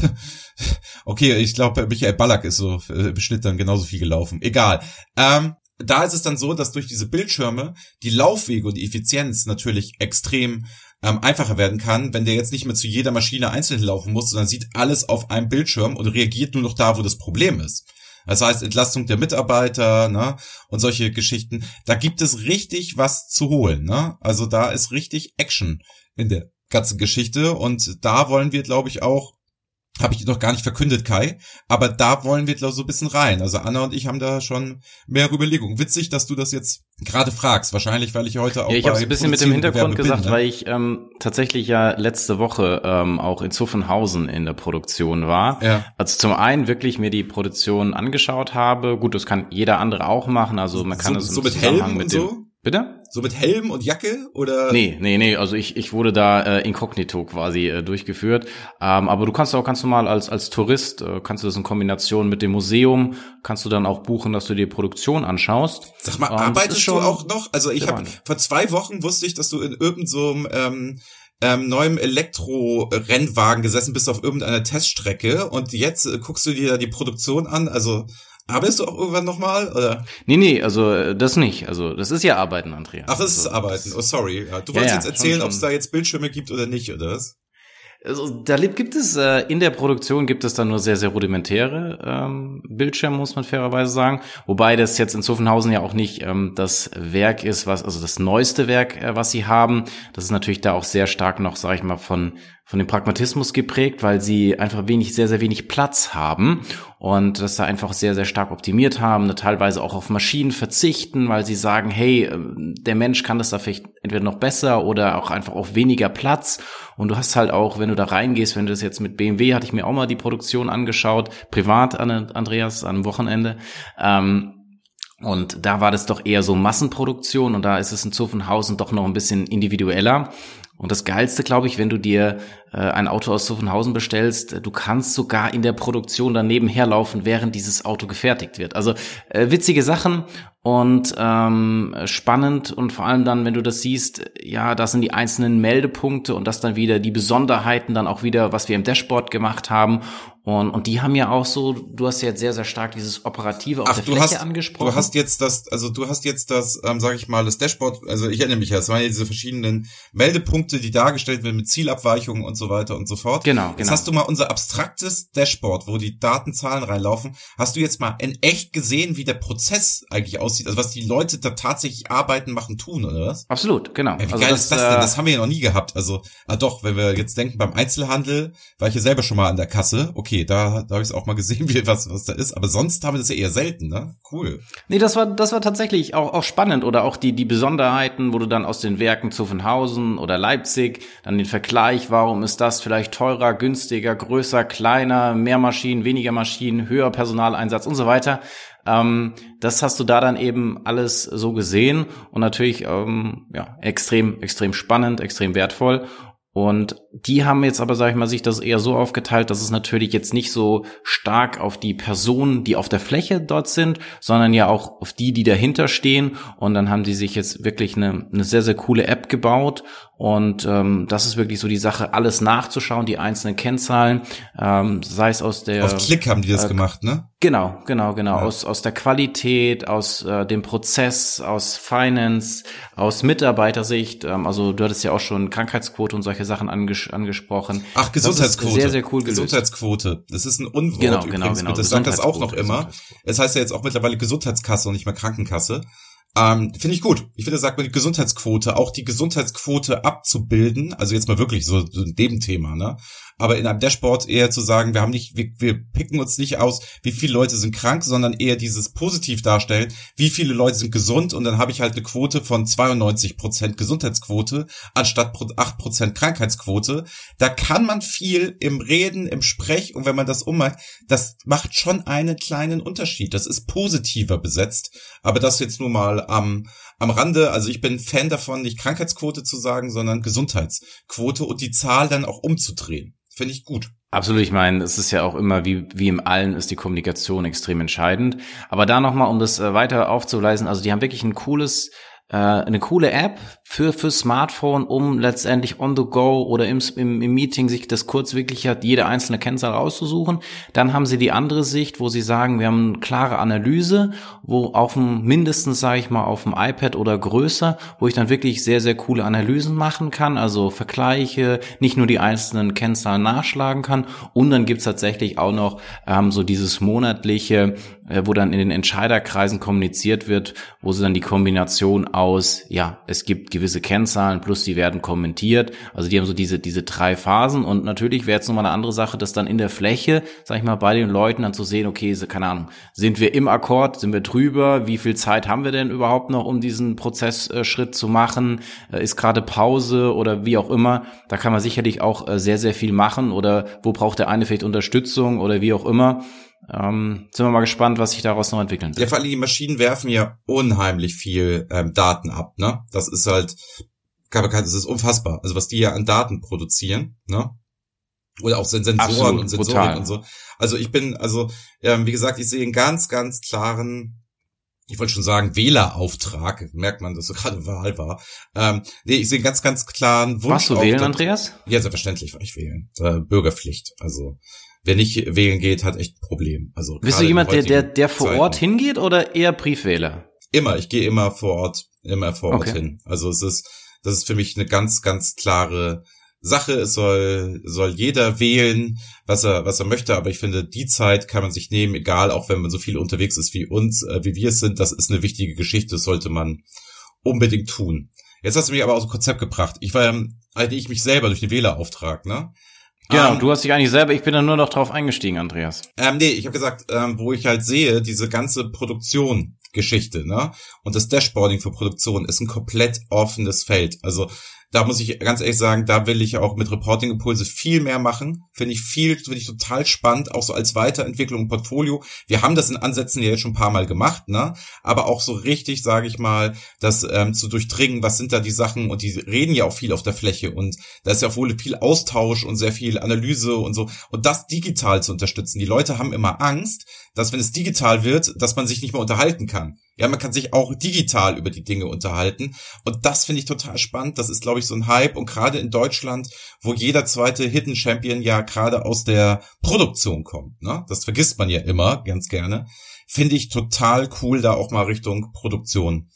(laughs) okay, ich glaube, Michael Ballack ist so äh, im Schnitt dann genauso viel gelaufen. Egal. Ähm, da ist es dann so, dass durch diese Bildschirme die Laufwege und die Effizienz natürlich extrem ähm, einfacher werden kann, wenn der jetzt nicht mehr zu jeder Maschine einzeln laufen muss, sondern sieht alles auf einem Bildschirm und reagiert nur noch da, wo das Problem ist. Das heißt Entlastung der Mitarbeiter ne, und solche Geschichten. Da gibt es richtig was zu holen. Ne? Also da ist richtig Action in der ganzen Geschichte und da wollen wir, glaube ich, auch habe ich noch gar nicht verkündet, Kai. Aber da wollen wir so ein bisschen rein. Also Anna und ich haben da schon mehrere Überlegungen. Witzig, dass du das jetzt gerade fragst. Wahrscheinlich, weil ich heute auch. Ja, ich habe es ein bisschen mit dem Hintergrund gesagt, bin, ne? weil ich ähm, tatsächlich ja letzte Woche ähm, auch in Zuffenhausen in der Produktion war. Ja. Also zum einen wirklich mir die Produktion angeschaut habe. Gut, das kann jeder andere auch machen. Also man kann so, es so mit Helm mit dem. So? Bitte? So mit Helm und Jacke oder? Nee, nee, nee, also ich, ich wurde da äh, inkognito quasi äh, durchgeführt. Ähm, aber du kannst auch kannst du mal als als Tourist äh, kannst du das in Kombination mit dem Museum kannst du dann auch buchen, dass du dir Produktion anschaust. Sag mal, ähm, arbeitest du auch noch? Also ich habe vor zwei Wochen wusste ich, dass du in irgendeinem so ähm, ähm, neuem Elektro-Rennwagen gesessen bist auf irgendeiner Teststrecke und jetzt äh, guckst du dir da die Produktion an. Also Arbeitest du auch irgendwann nochmal, oder? Nee, nee, also äh, das nicht. Also das ist ja Arbeiten, Andrea. Ach, das also, ist Arbeiten. Oh, sorry. Ja, du wolltest ja, jetzt erzählen, ob es da jetzt Bildschirme gibt oder nicht, oder was? Also, da gibt es äh, in der Produktion gibt es dann nur sehr sehr rudimentäre ähm, Bildschirme muss man fairerweise sagen, wobei das jetzt in Zuffenhausen ja auch nicht ähm, das Werk ist, was also das neueste Werk, äh, was sie haben. Das ist natürlich da auch sehr stark noch, sage ich mal, von von dem Pragmatismus geprägt, weil sie einfach wenig, sehr, sehr wenig Platz haben und das da einfach sehr, sehr stark optimiert haben, teilweise auch auf Maschinen verzichten, weil sie sagen, hey, ähm, der Mensch kann das da vielleicht entweder noch besser oder auch einfach auf weniger Platz. Und du hast halt auch, wenn du da reingehst, wenn du das jetzt mit BMW, hatte ich mir auch mal die Produktion angeschaut, privat an Andreas, am Wochenende, ähm, und da war das doch eher so Massenproduktion und da ist es in Zuffenhausen doch noch ein bisschen individueller. Und das Geilste, glaube ich, wenn du dir ein Auto aus Zuffenhausen bestellst, du kannst sogar in der Produktion daneben herlaufen, während dieses Auto gefertigt wird. Also äh, witzige Sachen und ähm, spannend und vor allem dann, wenn du das siehst, ja, das sind die einzelnen Meldepunkte und das dann wieder die Besonderheiten dann auch wieder, was wir im Dashboard gemacht haben und, und die haben ja auch so, du hast ja jetzt sehr, sehr stark dieses Operative auf Ach, der Fläche hast, angesprochen. Du hast jetzt das, also du hast jetzt das, ähm, sage ich mal, das Dashboard, also ich erinnere mich ja, es waren ja diese verschiedenen Meldepunkte, die dargestellt werden mit Zielabweichungen und so weiter und so fort. Genau, genau. Jetzt hast du mal unser abstraktes Dashboard, wo die Datenzahlen reinlaufen. Hast du jetzt mal in echt gesehen, wie der Prozess eigentlich aussieht? Also was die Leute da tatsächlich arbeiten, machen, tun, oder was? Absolut, genau. Ja, wie also geil das, ist das denn? Äh, das haben wir ja noch nie gehabt. Also, ah doch, wenn wir jetzt denken, beim Einzelhandel war ich ja selber schon mal an der Kasse. Okay, okay, da, da habe ich es auch mal gesehen, (laughs) wie was, was da ist. Aber sonst haben wir das ja eher selten, ne? Cool. Nee, das war, das war tatsächlich auch, auch spannend. Oder auch die, die Besonderheiten, wo du dann aus den Werken Zuffenhausen oder Leipzig dann den Vergleich, warum ist das vielleicht teurer, günstiger, größer, kleiner, mehr Maschinen, weniger Maschinen, höher Personaleinsatz und so weiter. Ähm, das hast du da dann eben alles so gesehen und natürlich ähm, ja extrem extrem spannend, extrem wertvoll und die haben jetzt aber, sag ich mal, sich das eher so aufgeteilt, dass es natürlich jetzt nicht so stark auf die Personen, die auf der Fläche dort sind, sondern ja auch auf die, die dahinter stehen. Und dann haben die sich jetzt wirklich eine, eine sehr, sehr coole App gebaut. Und ähm, das ist wirklich so die Sache, alles nachzuschauen, die einzelnen Kennzahlen, ähm, sei es aus der... Auf Klick haben die das äh, gemacht, ne? Genau, genau, genau. Ja. Aus, aus der Qualität, aus äh, dem Prozess, aus Finance, aus Mitarbeitersicht. Ähm, also du hattest ja auch schon Krankheitsquote und solche Sachen anges angesprochen. Ach, Gesundheitsquote. sehr, sehr cool gelöst. Gesundheitsquote. Das ist ein Unwort genau, genau übrigens. Genau, genau. Das sagt das auch noch immer. Es heißt ja jetzt auch mittlerweile Gesundheitskasse und nicht mehr Krankenkasse. Ähm, finde ich gut. Ich finde, sagt man die Gesundheitsquote, auch die Gesundheitsquote abzubilden, also jetzt mal wirklich so, so dem Thema, ne? Aber in einem Dashboard eher zu sagen, wir haben nicht, wir, wir picken uns nicht aus, wie viele Leute sind krank, sondern eher dieses positiv darstellen, wie viele Leute sind gesund und dann habe ich halt eine Quote von 92 Prozent Gesundheitsquote anstatt 8 Prozent Krankheitsquote. Da kann man viel im Reden, im Sprech und wenn man das ummacht, das macht schon einen kleinen Unterschied. Das ist positiver besetzt, aber das jetzt nur mal am, am Rande. Also ich bin Fan davon, nicht Krankheitsquote zu sagen, sondern Gesundheitsquote und die Zahl dann auch umzudrehen. Finde ich gut. Absolut, ich meine, es ist ja auch immer, wie, wie im Allen ist die Kommunikation extrem entscheidend. Aber da nochmal, um das äh, weiter aufzuleisen, also die haben wirklich ein cooles äh, eine coole App für für Smartphone, um letztendlich on the go oder im, im, im Meeting sich das kurz wirklich hat, jede einzelne Kennzahl rauszusuchen. Dann haben sie die andere Sicht, wo sie sagen, wir haben eine klare Analyse, wo auf dem mindestens sage ich mal auf dem iPad oder größer, wo ich dann wirklich sehr sehr coole Analysen machen kann, also Vergleiche, nicht nur die einzelnen Kennzahlen nachschlagen kann. Und dann gibt's tatsächlich auch noch ähm, so dieses monatliche, äh, wo dann in den Entscheiderkreisen kommuniziert wird, wo sie dann die Kombination aus, ja, es gibt gewisse Kennzahlen plus die werden kommentiert. Also die haben so diese, diese drei Phasen und natürlich wäre jetzt nochmal eine andere Sache, dass dann in der Fläche, sag ich mal, bei den Leuten dann zu sehen, okay, keine Ahnung, sind wir im Akkord, sind wir drüber, wie viel Zeit haben wir denn überhaupt noch, um diesen Prozessschritt zu machen, äh, ist gerade Pause oder wie auch immer. Da kann man sicherlich auch äh, sehr, sehr viel machen oder wo braucht der eine vielleicht Unterstützung oder wie auch immer. Ähm, sind wir mal gespannt, was sich daraus noch entwickeln wird. Ja, vor allem die Maschinen werfen ja unheimlich viel ähm, Daten ab, ne? Das ist halt, das ist unfassbar. Also was die ja an Daten produzieren, ne? Oder auch Sensoren Absolut, und Sensoren brutal. und so. Also ich bin, also, ähm, wie gesagt, ich sehe einen ganz, ganz klaren, ich wollte schon sagen, Wählerauftrag, merkt man, dass so gerade Wahl war. Ähm, nee, ich sehe einen ganz, ganz klaren Wunsch. Warst du wählen, Andreas? Ja, selbstverständlich war ich wählen. Äh, Bürgerpflicht. Also wer nicht wählen geht, hat echt ein Problem. Also Bist du jemand, der, der, der vor Zeiten. Ort hingeht oder eher Briefwähler? Immer, ich gehe immer vor Ort, immer vor Ort okay. hin. Also es ist, das ist für mich eine ganz, ganz klare Sache, es soll, soll jeder wählen, was er, was er möchte, aber ich finde, die Zeit kann man sich nehmen, egal, auch wenn man so viel unterwegs ist wie uns, äh, wie wir es sind, das ist eine wichtige Geschichte, das sollte man unbedingt tun. Jetzt hast du mich aber aus dem Konzept gebracht. Ich war ja, halte ich mich selber durch den Wählerauftrag, ne? Genau, Ähm, du hast dich eigentlich selber, ich bin da nur noch drauf eingestiegen, Andreas. Ähm, nee, ich habe gesagt, ähm, wo ich halt sehe, diese ganze Produktion Geschichte, ne? Und das Dashboarding für Produktion ist ein komplett offenes Feld. Also da muss ich ganz ehrlich sagen, da will ich auch mit Reporting Impulse viel mehr machen. Finde ich viel, finde ich total spannend, auch so als Weiterentwicklung im Portfolio. Wir haben das in Ansätzen ja jetzt schon ein paar Mal gemacht, ne? Aber auch so richtig, sage ich mal, das ähm, zu durchdringen, was sind da die Sachen und die reden ja auch viel auf der Fläche und da ist ja auch wohl viel Austausch und sehr viel Analyse und so und das digital zu unterstützen. Die Leute haben immer Angst, dass wenn es digital wird, dass man sich nicht mehr unterhalten kann. Ja, man kann sich auch digital über die Dinge unterhalten. Und das finde ich total spannend. Das ist, glaube ich, so ein Hype. Und gerade in Deutschland, wo jeder zweite Hidden Champion ja gerade aus der Produktion kommt, ne? Das vergisst man ja immer ganz gerne. Finde ich total cool, da auch mal Richtung Produktion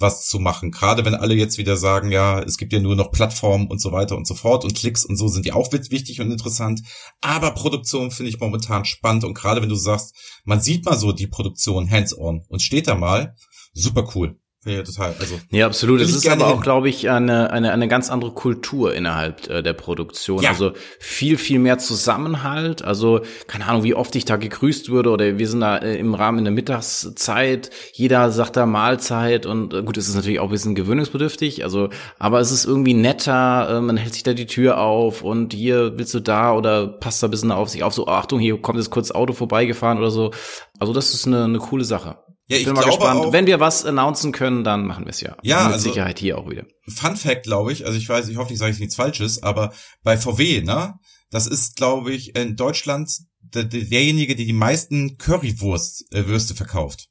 was zu machen. Gerade wenn alle jetzt wieder sagen, ja, es gibt ja nur noch Plattformen und so weiter und so fort und Klicks und so sind die auch wichtig und interessant. Aber Produktion finde ich momentan spannend und gerade wenn du sagst, man sieht mal so die Produktion hands-on und steht da mal, super cool. Ich total, also. Ja, absolut. Es ist aber auch, hin. glaube ich, eine, eine, eine ganz andere Kultur innerhalb äh, der Produktion. Ja. Also viel, viel mehr Zusammenhalt. Also keine Ahnung, wie oft ich da gegrüßt würde oder wir sind da äh, im Rahmen der Mittagszeit. Jeder sagt da Mahlzeit und äh, gut, es ist natürlich auch ein bisschen gewöhnungsbedürftig. Also, aber es ist irgendwie netter. Äh, man hält sich da die Tür auf und hier willst du da oder passt da ein bisschen auf sich auf. So Achtung, hier kommt jetzt kurz Auto vorbeigefahren oder so. Also das ist eine, eine coole Sache. Ja, ich bin mal gespannt. auch- Wenn wir was announcen können, dann machen wir es ja. Ja, Mit also- Sicherheit hier auch wieder. Fun Fact, glaube ich, also ich weiß, ich hoffe, ich sage jetzt nichts Falsches, aber bei VW, ne, das ist, glaube ich, in Deutschland der, der, derjenige, der die meisten Currywurst äh, verkauft.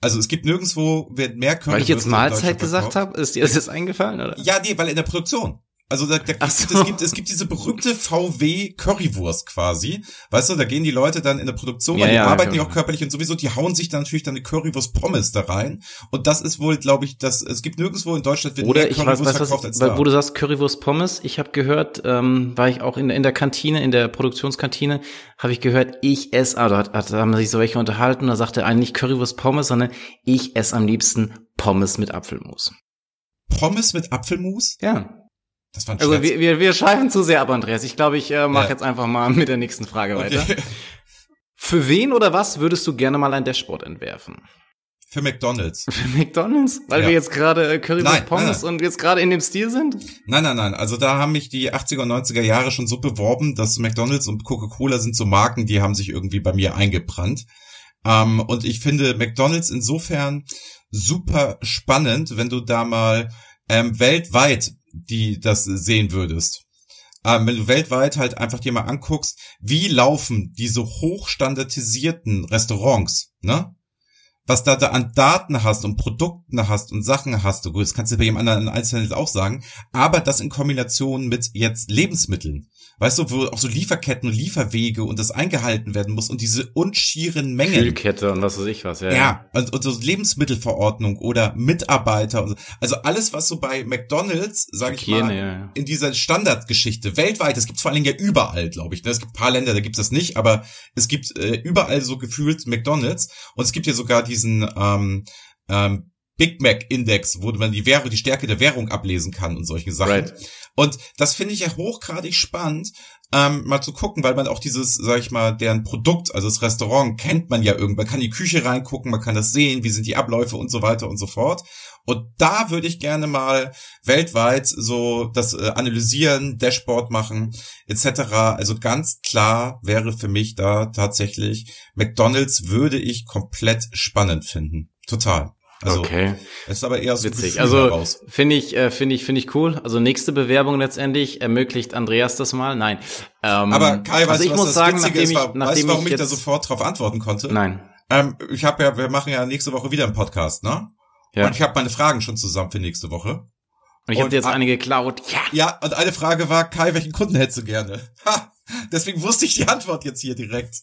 Also es gibt nirgendwo wird mehr Currywurst. Weil ich jetzt Mahlzeit gesagt habe, ist dir das jetzt eingefallen, oder? Ja, nee, weil in der Produktion. Also da, da gibt, so. es gibt es gibt diese berühmte VW Currywurst quasi. Weißt du, da gehen die Leute dann in der Produktion, Ja, weil die ja, arbeiten ja auch körperlich und sowieso, die hauen sich dann natürlich dann eine Currywurst Pommes da rein. Und das ist wohl, glaube ich, das es gibt nirgendwo in Deutschland wird Oder mehr ich weiß, Currywurst weißt, verkauft was, als weil, da. wo du sagst Currywurst Pommes, ich habe gehört, ähm, war ich auch in, in der Kantine, in der Produktionskantine, habe ich gehört, ich esse, ah, da, hat, hat, haben sich so welche unterhalten, da sagte einer nicht Currywurst Pommes, sondern ich esse am liebsten Pommes mit Apfelmus. Pommes mit Apfelmus? Ja. Das war ein Also wir, wir, wir schweifen zu sehr ab, Andreas. Ich glaube, ich äh, mache Ja. jetzt einfach mal mit der nächsten Frage weiter. okay. (laughs) Für wen oder was würdest du gerne mal ein Dashboard entwerfen? Für McDonalds. (laughs) Für McDonalds? Weil Ja. wir jetzt gerade äh, Currywurst Pommes nein. und jetzt gerade in dem Stil sind? Nein, nein, nein. Also da haben mich die 80er und 90er Jahre schon so beworben, dass McDonalds und Coca-Cola sind so Marken, die haben sich irgendwie bei mir eingebrannt. Ähm, und ich finde McDonalds insofern super spannend, wenn du da mal ähm, weltweit die das sehen würdest. Ähm, wenn du weltweit halt einfach dir mal anguckst, wie laufen diese hochstandardisierten Restaurants, ne? was da, da an Daten hast und Produkten hast und Sachen hast, du, gut, das kannst du bei jedem anderen Einzelnen auch sagen, aber das in Kombination mit jetzt Lebensmitteln. Weißt du, wo auch so Lieferketten und Lieferwege und das eingehalten werden muss und diese unschieren Mengen. Kühlkette und was weiß ich was, ja. Ja, und, und so Lebensmittelverordnung oder Mitarbeiter und so. Also alles, was so bei McDonalds, sage ich mal, ja, ja. in dieser Standardgeschichte weltweit, das gibt's vor allen Dingen ja überall, glaube ich. ne? Es gibt ein paar Länder, da gibt's das nicht, aber es gibt äh, überall so gefühlt McDonalds und es gibt ja sogar diesen ähm, ähm, Big Mac Index, wo man die Währung, die Stärke der Währung ablesen kann und solche Sachen. Right. Und das finde ich ja hochgradig spannend, ähm, mal zu gucken, weil man auch dieses, sag ich mal, deren Produkt, also das Restaurant, kennt man ja irgendwann. Man kann in die Küche reingucken, man kann das sehen, wie sind die Abläufe und so weiter und so fort. Und da würde ich gerne mal weltweit so das äh, analysieren, Dashboard machen, etc. Also ganz klar wäre für mich da tatsächlich McDonald's würde ich komplett spannend finden. Total. Also okay, es ist aber eher so witzig. Also finde ich, äh, finde ich, finde ich cool. Also nächste Bewerbung letztendlich ermöglicht Andreas das mal. Nein. Ähm, Aber Kai, weißt also ich du, was muss das sagen, nachdem ist, ich, nachdem weißt du, warum ich ich da sofort drauf antworten konnte? nein, Ähm, ich habe ja, wir machen ja nächste Woche wieder einen Podcast, ne? ja. Und ich habe meine Fragen schon zusammen für nächste Woche. Und ich habe dir jetzt eine geklaut. Ja. Ja, und eine Frage war, Kai, welchen Kunden hättest du gerne? Ha! Deswegen wusste ich die Antwort jetzt hier direkt.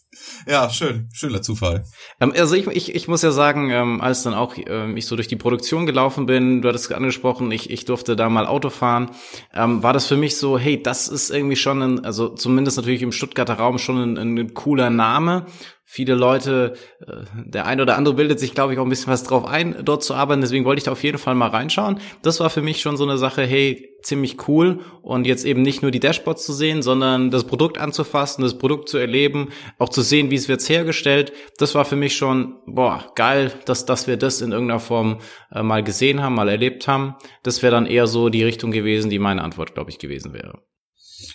Ja, schön, schöner Zufall. Ähm, also ich, ich, ich muss ja sagen, ähm, als dann auch ähm, ich so durch die Produktion gelaufen bin, du hattest angesprochen, ich, ich durfte da mal Auto fahren, ähm, war das für mich so, hey, das ist irgendwie schon ein, also zumindest natürlich im Stuttgarter Raum schon ein, ein cooler Name viele Leute, äh, der ein oder andere bildet sich, glaube ich, auch ein bisschen was drauf ein, dort zu arbeiten. Deswegen wollte ich da auf jeden Fall mal reinschauen. Das war für mich schon so eine Sache, hey, ziemlich cool. Und jetzt eben nicht nur die Dashboards zu sehen, sondern das Produkt anzufassen, das Produkt zu erleben, auch zu sehen, wie es wird hergestellt. Das war für mich schon, boah, geil, dass, dass wir das in irgendeiner Form äh, mal gesehen haben, mal erlebt haben. Das wäre dann eher so die Richtung gewesen, die meine Antwort, glaube ich, gewesen wäre.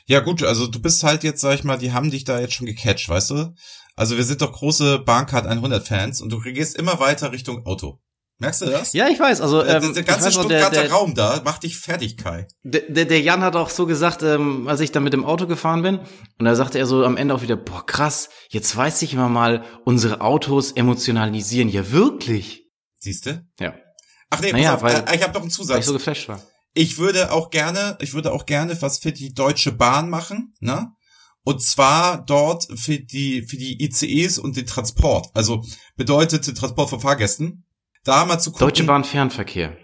Ja gut, also du bist halt jetzt, sag ich mal, die haben dich da jetzt schon gecatcht, weißt du? Also wir sind doch große Bahncard 100 Fans und du gehst immer weiter Richtung Auto. Merkst du das? Ja, ich weiß. Also ähm, der, der ganze Stuttgarter der, der, Raum da macht dich fertig, Kai. Der, der, Jan hat auch so gesagt, ähm, als ich dann mit dem Auto gefahren bin, und da sagte er so am Ende auch wieder, boah krass, jetzt weiß ich immer mal, unsere Autos emotionalisieren ja wirklich. Siehste? Ja. Ach nee, naja, auf, weil, äh, ich habe noch einen Zusatz. Weil ich so geflasht war. Ich würde auch gerne, ich würde auch gerne was für die Deutsche Bahn machen, ne? Und zwar dort für die, für die ICEs und den Transport. Also bedeutet Transport von Fahrgästen. Da mal zu gucken. Deutsche Bahn Fernverkehr.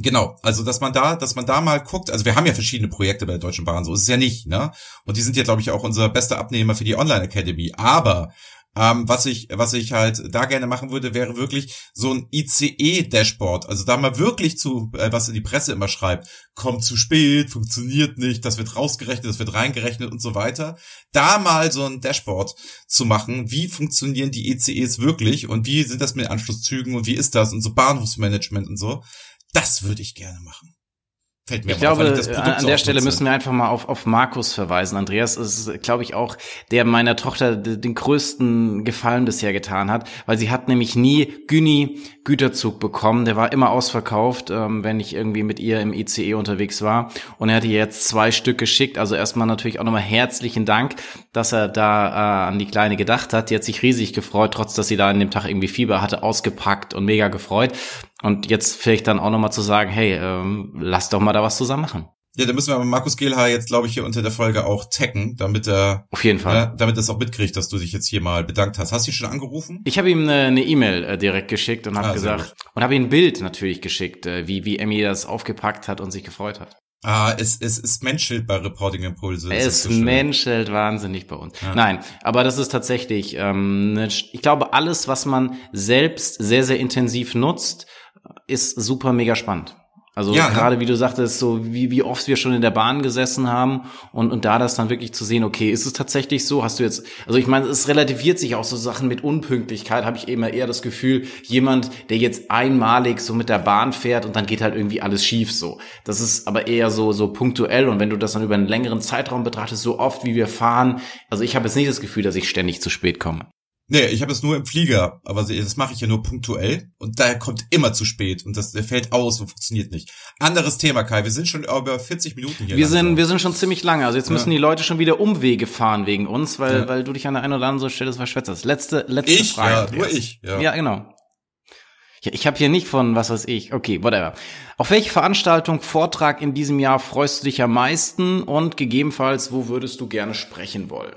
Genau, also dass man da, dass man da mal guckt, also wir haben ja verschiedene Projekte bei der Deutschen Bahn, so ist es ja nicht, ne? Und die sind ja, glaube ich, auch unser bester Abnehmer für die Online Academy. Aber ähm, was ich, was ich halt da gerne machen würde, wäre wirklich so ein ICE-Dashboard. Also da mal wirklich zu, äh, was die Presse immer schreibt, kommt zu spät, funktioniert nicht, das wird rausgerechnet, das wird reingerechnet und so weiter. Da mal so ein Dashboard zu machen, wie funktionieren die ICEs wirklich und wie sind das mit Anschlusszügen und wie ist das und so Bahnhofsmanagement und so. Das würde ich gerne machen. Fällt mir ich glaube, auf, ich an der Stelle müssen wir einfach mal auf, auf Markus verweisen. Andreas ist, glaube ich, auch der meiner Tochter den größten Gefallen bisher getan hat, weil sie hat nämlich nie Güni Güterzug bekommen. Der war immer ausverkauft, ähm, wenn ich irgendwie mit ihr im ICE unterwegs war. Und er hat ihr jetzt zwei Stück geschickt. Also erstmal natürlich auch nochmal herzlichen Dank, dass er da äh, an die Kleine gedacht hat. Die hat sich riesig gefreut, trotz dass sie da an dem Tag irgendwie Fieber hatte, ausgepackt und mega gefreut. Und jetzt vielleicht dann auch nochmal zu sagen, hey, ähm, lass doch mal da was zusammen machen. Ja, da müssen wir aber Markus Gehlhaar jetzt, glaube ich, hier unter der Folge auch taggen, damit er auf jeden Fall, äh, damit er es auch mitkriegt, dass du dich jetzt hier mal bedankt hast. Hast du ihn schon angerufen? Ich habe ihm eine E-Mail äh, direkt geschickt und habe ah, gesagt und habe ihm ein Bild natürlich geschickt, äh, wie wie Emmy das aufgepackt hat und sich gefreut hat. Ah, es, es, es menschelt bei Reporting Impulse. Es so menschelt wahnsinnig bei uns. Ja. Nein, aber das ist tatsächlich, ähm, ne, ich glaube, alles, was man selbst sehr, sehr intensiv nutzt, ist super mega spannend. Also ja, gerade ja. wie du sagtest, so wie, wie oft wir schon in der Bahn gesessen haben und, und da das dann wirklich zu sehen, okay, ist es tatsächlich so? Hast du jetzt, also ich meine, es relativiert sich auch so Sachen mit Unpünktlichkeit, habe ich eben eher das Gefühl, jemand, der jetzt einmalig so mit der Bahn fährt und dann geht halt irgendwie alles schief so. Das ist aber eher so, so punktuell und wenn du das dann über einen längeren Zeitraum betrachtest, so oft wie wir fahren, also ich habe jetzt nicht das Gefühl, dass ich ständig zu spät komme. Nee, ich habe es nur im Flieger, aber das mache ich ja nur punktuell und daher kommt immer zu spät und das der fällt aus und funktioniert nicht. Anderes Thema, Kai, wir sind schon über 40 Minuten hier. Wir sind wir sind schon ziemlich lange, also jetzt müssen ja. die Leute schon wieder Umwege fahren wegen uns, weil ja. weil du dich an der einen oder anderen Stelle verschwätzt. Letzte letzte ich? Frage. Ja, nur ich. Ja, ja genau. Ja, ich habe hier nicht von was weiß ich. Okay, whatever. Auf welche Veranstaltung, Vortrag in diesem Jahr freust du dich am meisten und gegebenenfalls, wo würdest du gerne sprechen wollen?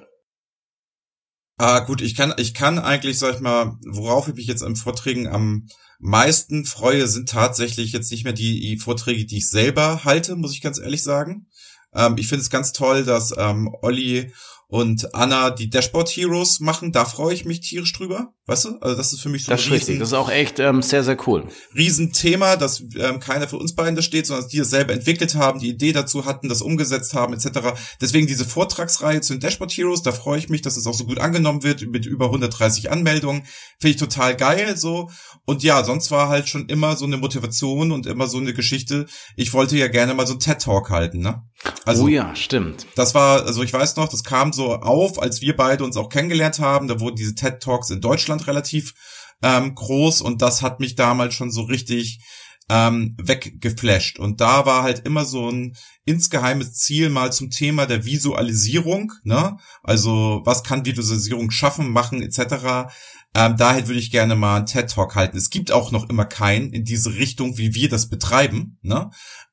Ah, gut, ich kann, ich kann eigentlich, sag ich mal, worauf ich mich jetzt im Vorträgen am meisten freue, sind tatsächlich jetzt nicht mehr die, die Vorträge, die ich selber halte, muss ich ganz ehrlich sagen. Ähm, ich finde es ganz toll, dass ähm, Olli und Anna die Dashboard Heroes machen. Da freue ich mich tierisch drüber. Weißt du? Also das ist für mich so das ein Riesen, Das ist auch echt ähm, sehr, sehr cool. Riesenthema, dass ähm, keiner für uns beiden da steht, sondern dass die es selber entwickelt haben, die Idee dazu hatten, das umgesetzt haben, etc. Deswegen diese Vortragsreihe zu den Dashboard Heroes, da freue ich mich, dass es auch so gut angenommen wird, mit über 130 Anmeldungen. Finde ich total geil so. Und ja, sonst war halt schon immer so eine Motivation und immer so eine Geschichte. Ich wollte ja gerne mal so ein TED-Talk halten, ne? Also, oh ja, stimmt. Das war, also ich weiß noch, das kam so auf, als wir beide uns auch kennengelernt haben. Da wurden diese TED Talks in Deutschland relativ ähm, groß und das hat mich damals schon so richtig ähm, weggeflasht. Und da war halt immer so ein insgeheimes Ziel mal zum Thema der Visualisierung, ne? Also was kann Visualisierung schaffen, machen etc. Ähm, daher würde ich gerne mal einen TED-Talk halten. Es gibt auch noch immer keinen in diese Richtung, wie wir das betreiben. Ne?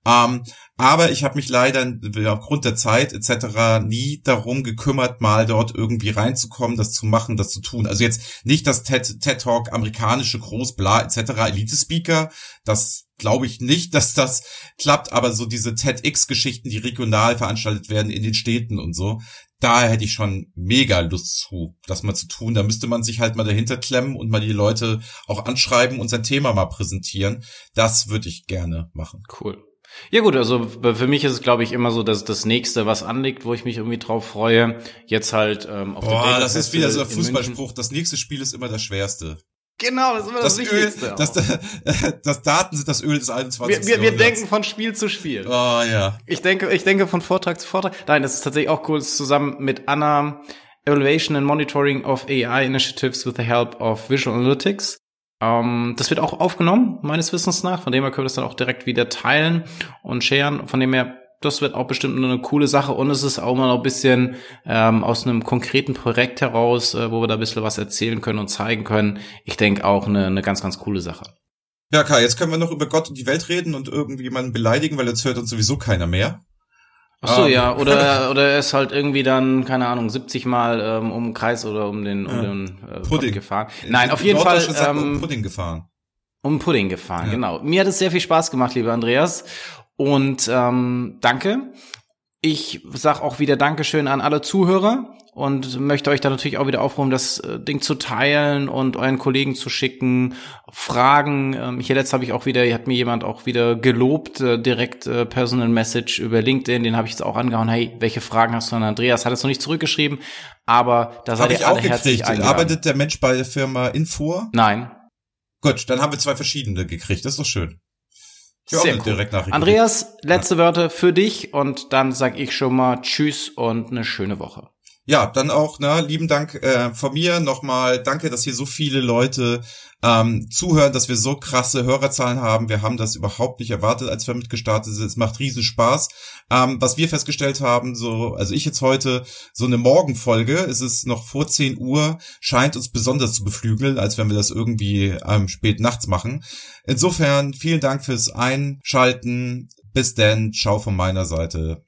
Ähm, aber ich habe mich leider aufgrund der Zeit etc. nie darum gekümmert, mal dort irgendwie reinzukommen, das zu machen, das zu tun. Also jetzt nicht das TED, TED Talk, amerikanische Großbla etc. Elite-Speaker, das glaube ich nicht, (laughs) dass das klappt, aber so diese TEDx-Geschichten, die regional veranstaltet werden in den Städten und so, da hätte ich schon mega Lust zu, das mal zu tun. Da müsste man sich halt mal dahinter klemmen und mal die Leute auch anschreiben und sein Thema mal präsentieren. Das würde ich gerne machen. Cool. Ja gut, also für mich ist es, glaube ich, immer so, dass das nächste, was anliegt, wo ich mich irgendwie drauf freue, jetzt halt ähm, auf Boah, das ist wieder so ein Fußballspruch. Das nächste Spiel ist immer das schwerste. Genau, das ist immer das, das Wichtigste. Öl, das, (laughs) das, Daten sind das Öl des 21. Wir, wir, wir denken von Spiel zu Spiel. Oh ja. Ich denke, ich denke von Vortrag zu Vortrag. Nein, das ist tatsächlich auch cool, zusammen mit Anna Evaluation and Monitoring of AI Initiatives with the help of Visual Analytics. Ähm, das wird auch aufgenommen, meines Wissens nach. Von dem her können wir das dann auch direkt wieder teilen und sharen. Von dem her, das wird auch bestimmt eine coole Sache. Und es ist auch mal ein bisschen ähm, aus einem konkreten Projekt heraus, äh, wo wir da ein bisschen was erzählen können und zeigen können. Ich denke auch eine, eine ganz, ganz coole Sache. Ja, Kai, jetzt können wir noch über Gott und die Welt reden und irgendwie jemanden beleidigen, weil jetzt hört uns sowieso keiner mehr. Ach so, um. ja, oder, (laughs) oder er ist halt irgendwie dann, keine Ahnung, 70 Mal ähm, um den Kreis oder um den, um ja. den äh, Pudding gefahren. Nein, auf jeden Fall. Ähm, um Pudding gefahren. Um Pudding gefahren, ja. genau. Mir hat es sehr viel Spaß gemacht, lieber Andreas. Und ähm, danke. Ich sag auch wieder Dankeschön an alle Zuhörer und möchte euch da natürlich auch wieder aufrufen, das äh, Ding zu teilen und euren Kollegen zu schicken, Fragen. Ähm, hier letzt habe ich auch wieder, hat mir jemand auch wieder gelobt, äh, direkt äh, Personal Message über LinkedIn, den habe ich jetzt auch angehauen. Hey, welche Fragen hast du an Andreas? Hat es noch nicht zurückgeschrieben, aber da seid ihr alle herzlich eingeladen. Arbeitet der Mensch bei der Firma Info? Nein. Gut, dann haben wir zwei verschiedene gekriegt. Das ist doch schön. Sehr cool. Andreas, letzte ja. Wörter für dich und dann sag ich schon mal Tschüss und eine schöne Woche. Ja, dann auch, ne, lieben Dank äh, von mir nochmal. Danke, dass hier so viele Leute ähm, zuhören, dass wir so krasse Hörerzahlen haben. Wir haben das überhaupt nicht erwartet, als wir mitgestartet sind. Es macht riesen Spaß. Ähm, was wir festgestellt haben, so, also ich jetzt heute, so eine Morgenfolge, es ist noch vor 10 Uhr, scheint uns besonders zu beflügeln, als wenn wir das irgendwie ähm, spät nachts machen. Insofern vielen Dank fürs Einschalten. Bis denn, ciao von meiner Seite.